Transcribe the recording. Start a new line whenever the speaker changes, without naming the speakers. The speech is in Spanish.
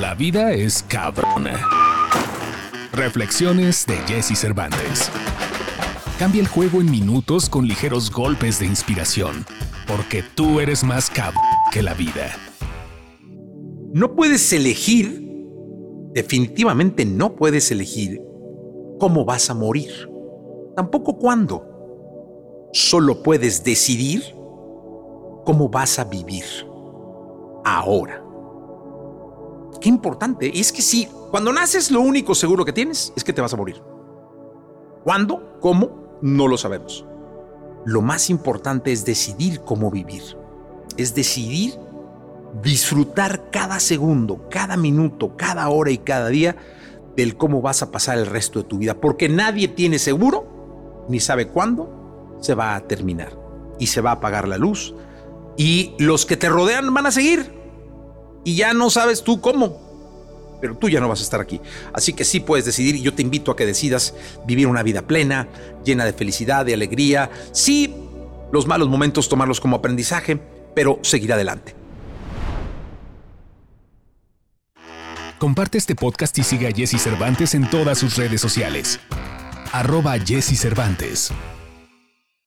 La vida es cabrona. Reflexiones de Jesse Cervantes. Cambia el juego en minutos con ligeros golpes de inspiración, porque tú eres más cabrón que la vida.
No puedes elegir, definitivamente no puedes elegir cómo vas a morir, tampoco cuándo. Solo puedes decidir cómo vas a vivir ahora. Qué importante. es que sí, cuando naces lo único seguro que tienes es que te vas a morir. ¿Cuándo? ¿Cómo? No lo sabemos. Lo más importante es decidir cómo vivir. Es decidir disfrutar cada segundo, cada minuto, cada hora y cada día del cómo vas a pasar el resto de tu vida. Porque nadie tiene seguro ni sabe cuándo se va a terminar. Y se va a apagar la luz. Y los que te rodean van a seguir y ya no sabes tú cómo. Pero tú ya no vas a estar aquí. Así que sí puedes decidir y yo te invito a que decidas vivir una vida plena, llena de felicidad, de alegría. Sí, los malos momentos tomarlos como aprendizaje, pero seguir adelante.
Comparte este podcast y sigue a Jesse Cervantes en todas sus redes sociales. Arroba Jesse Cervantes.